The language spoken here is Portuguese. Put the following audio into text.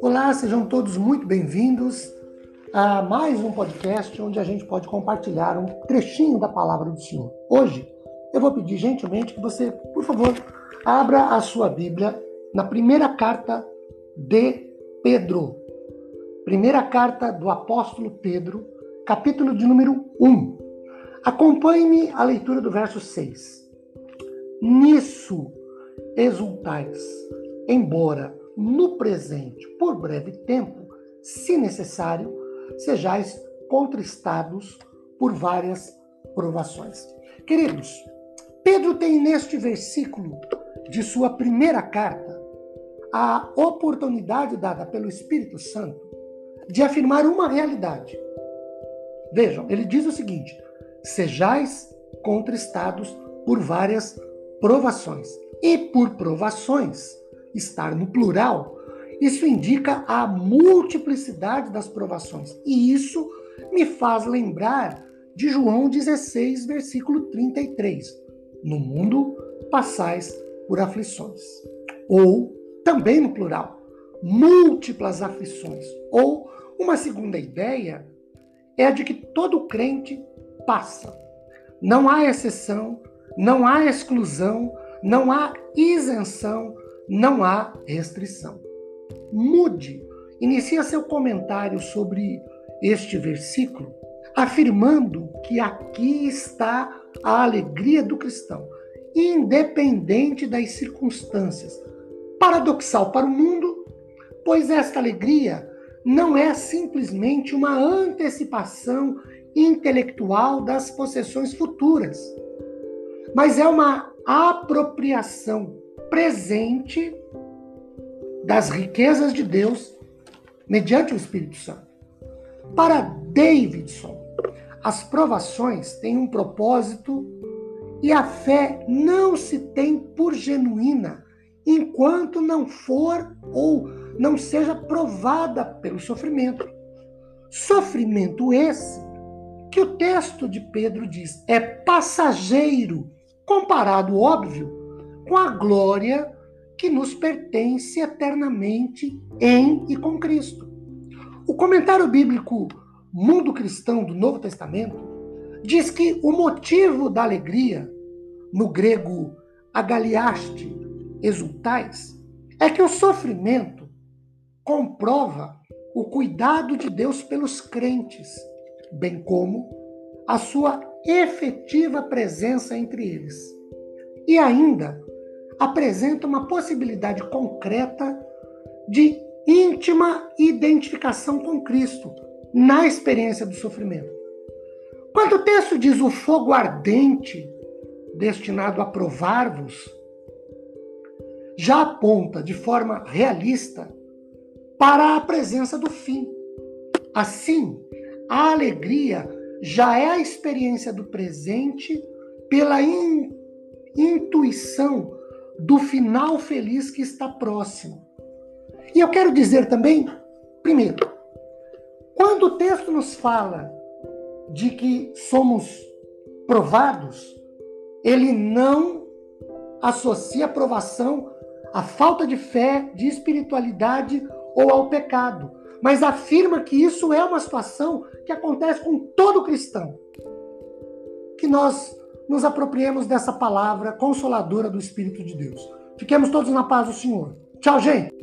Olá, sejam todos muito bem-vindos a mais um podcast onde a gente pode compartilhar um trechinho da palavra do Senhor. Hoje eu vou pedir gentilmente que você, por favor, abra a sua Bíblia na primeira carta de Pedro. Primeira carta do apóstolo Pedro, capítulo de número 1. Acompanhe-me a leitura do verso 6. Nisso exultais, embora no presente, por breve tempo, se necessário, sejais contristados por várias provações. Queridos, Pedro tem neste versículo de sua primeira carta a oportunidade dada pelo Espírito Santo de afirmar uma realidade. Vejam, ele diz o seguinte: sejais contristados por várias provações. E por provações, estar no plural, isso indica a multiplicidade das provações. E isso me faz lembrar de João 16, versículo 33. No mundo passais por aflições. Ou, também no plural, múltiplas aflições. Ou, uma segunda ideia é a de que todo crente passa. Não há exceção, não há exclusão, não há isenção, não há restrição. Mude, inicia seu comentário sobre este versículo afirmando que aqui está a alegria do cristão, independente das circunstâncias. Paradoxal para o mundo, pois esta alegria não é simplesmente uma antecipação intelectual das possessões futuras, mas é uma apropriação presente das riquezas de Deus mediante o Espírito Santo. Para Davidson, as provações têm um propósito e a fé não se tem por genuína enquanto não for ou não seja provada pelo sofrimento. Sofrimento esse que o texto de Pedro diz é passageiro, comparado, óbvio, com a glória que nos pertence eternamente em e com Cristo. O comentário bíblico Mundo Cristão do Novo Testamento diz que o motivo da alegria, no grego agaliaste, exultais, é que o sofrimento comprova o cuidado de Deus pelos crentes, bem como a sua efetiva presença entre eles. E ainda apresenta uma possibilidade concreta de íntima identificação com Cristo na experiência do sofrimento. Quando o texto diz o fogo ardente destinado a provar-vos, já aponta de forma realista para a presença do fim. Assim, a alegria já é a experiência do presente pela in, intuição do final feliz que está próximo. E eu quero dizer também, primeiro, quando o texto nos fala de que somos provados, ele não associa provação à falta de fé, de espiritualidade ou ao pecado, mas afirma que isso é uma situação que acontece com todo cristão. Que nós nos apropriemos dessa palavra consoladora do Espírito de Deus. Fiquemos todos na paz do Senhor. Tchau, gente!